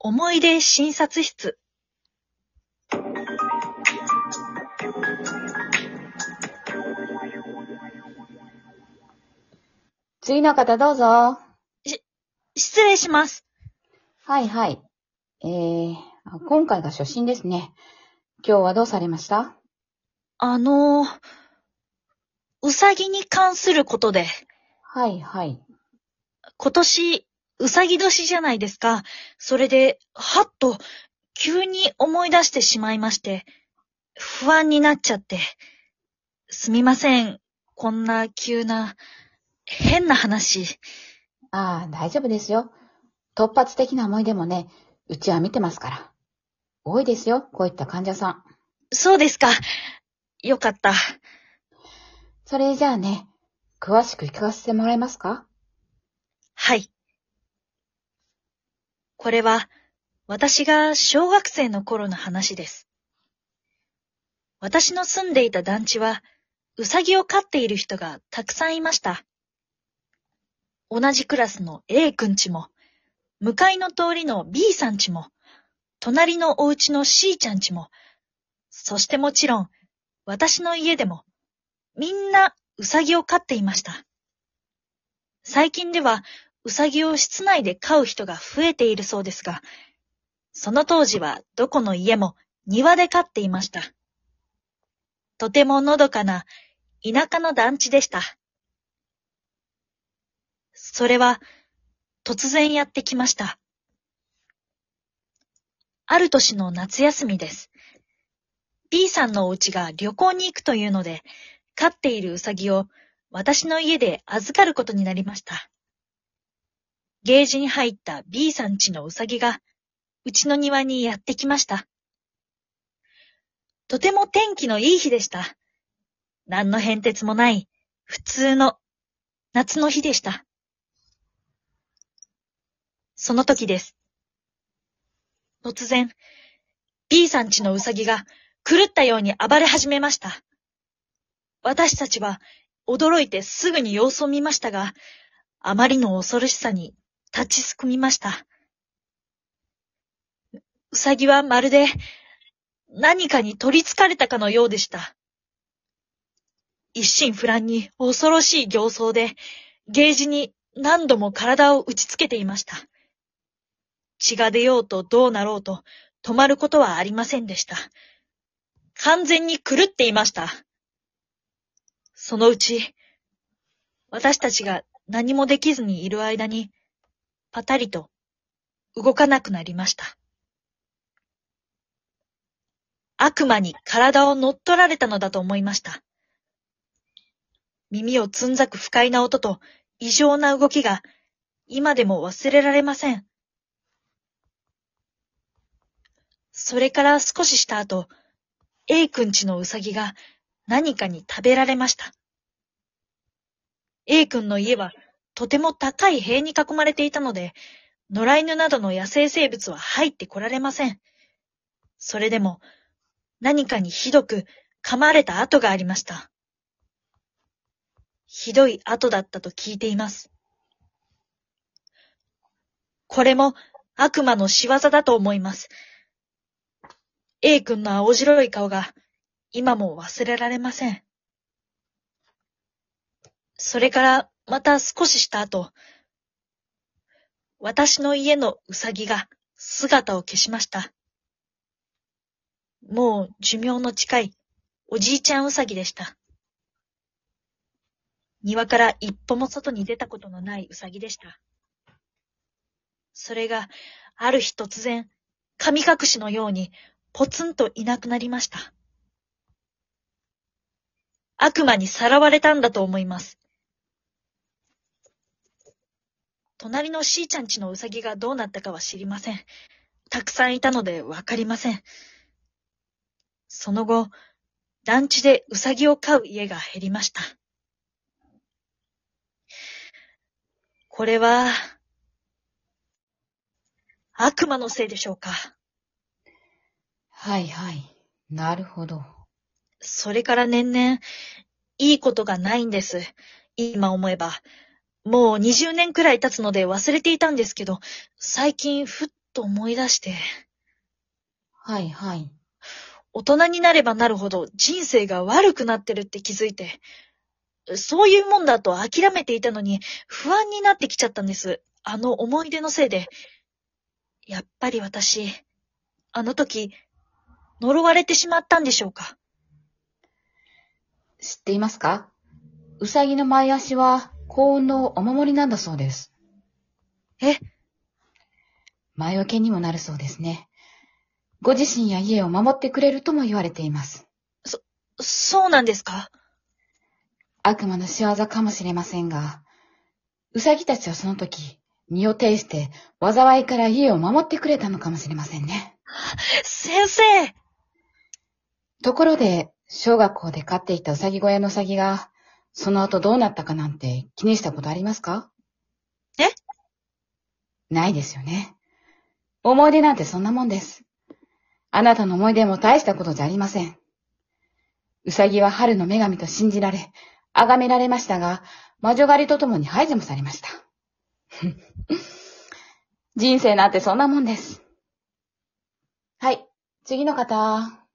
思い出診察室。次の方どうぞ。失礼します。はいはい。えー、あ今回が初診ですね。今日はどうされました？あの、うさぎに関することで、はいはい。今年、うさぎ年じゃないですか。それで、はっと、急に思い出してしまいまして、不安になっちゃって。すみません。こんな急な、変な話。ああ、大丈夫ですよ。突発的な思い出もね、うちは見てますから。多いですよ、こういった患者さん。そうですか。よかった。それじゃあね、詳しく聞かせてもらえますか？はい。これは、私が小学生の頃の話です。私の住んでいた団地は、うさぎを飼っている人がたくさんいました。同じクラスの A 君ちも、向かいの通りの B さんちも、隣のお家の C ちゃんちも、そしてもちろん、私の家でも、みんなうさぎを飼っていました。最近では、うさぎを室内で飼う人が増えているそうですが、その当時はどこの家も庭で飼っていました。とてものどかな田舎の団地でした。それは突然やってきました。ある年の夏休みです。B さんのお家が旅行に行くというので、飼っているうさぎを私の家で預かることになりました。ゲージに入った B さん家のうさぎが、うちの庭にやってきました。とても天気のいい日でした。何の変哲もない、普通の夏の日でした。その時です。突然、B さん家のうさぎが狂ったように暴れ始めました。私たちは驚いてすぐに様子を見ましたが、あまりの恐ろしさに立ちすくみました。うさぎはまるで何かに取り憑かれたかのようでした。一心不乱に恐ろしい形相で、ゲージに何度も体を打ちつけていました。血が出ようとどうなろうと止まることはありませんでした。完全に狂っていました。そのうち、私たちが何もできずにいる間に、パタリと動かなくなりました。悪魔に体を乗っ取られたのだと思いました。耳をつんざく不快な音と異常な動きが今でも忘れられません。それから少しした後、A 君ちのうさぎが何かに食べられました。A 君の家はとても高い塀に囲まれていたので、野良犬などの野生生物は入ってこられません。それでも何かにひどく噛まれた跡がありました。ひどい跡だったと聞いています。これも悪魔の仕業だと思います。A 君の青白い顔が今も忘れられません。それからまた少しした後、私の家のうさぎが姿を消しました。もう寿命の近いおじいちゃんうさぎでした。庭から一歩も外に出たことのないうさぎでした。それがある日突然、神隠しのようにポツンといなくなりました。悪魔にさらわれたんだと思います。隣のしーちゃんちのうさぎがどうなったかは知りません。たくさんいたのでわかりません。その後、団地でうさぎを飼う家が減りました。これは、悪魔のせいでしょうか。はいはい。なるほど。それから年々、いいことがないんです。今思えば。もう20年くらい経つので忘れていたんですけど、最近ふっと思い出して、はいはい。大人になればなるほど人生が悪くなってるって気づいて、そういうもんだと諦めていたのに不安になってきちゃったんです。あの思い出のせいで。やっぱり私、あの時、呪われてしまったんでしょうか？知っていますか？うさぎの前足は幸運のお守りなんだそうです。え？前置けにもなるそうですね。ご自身や家を守ってくれるとも言われています。そうなんですか？悪魔の仕業かもしれませんが、うさぎたちはその時、身を挺して、災いから家を守ってくれたのかもしれませんね。先生ところで、小学校で飼っていたうさぎ小屋のうさぎが、その後どうなったかなんて気にしたことありますか？え？ないですよね。思い出なんてそんなもんです。あなたの思い出も大したことじゃありません。うさぎは春の女神と信じられ、崇められましたが、魔女狩りとともに排除もされました。人生なんてそんなもんです。はい、次の方。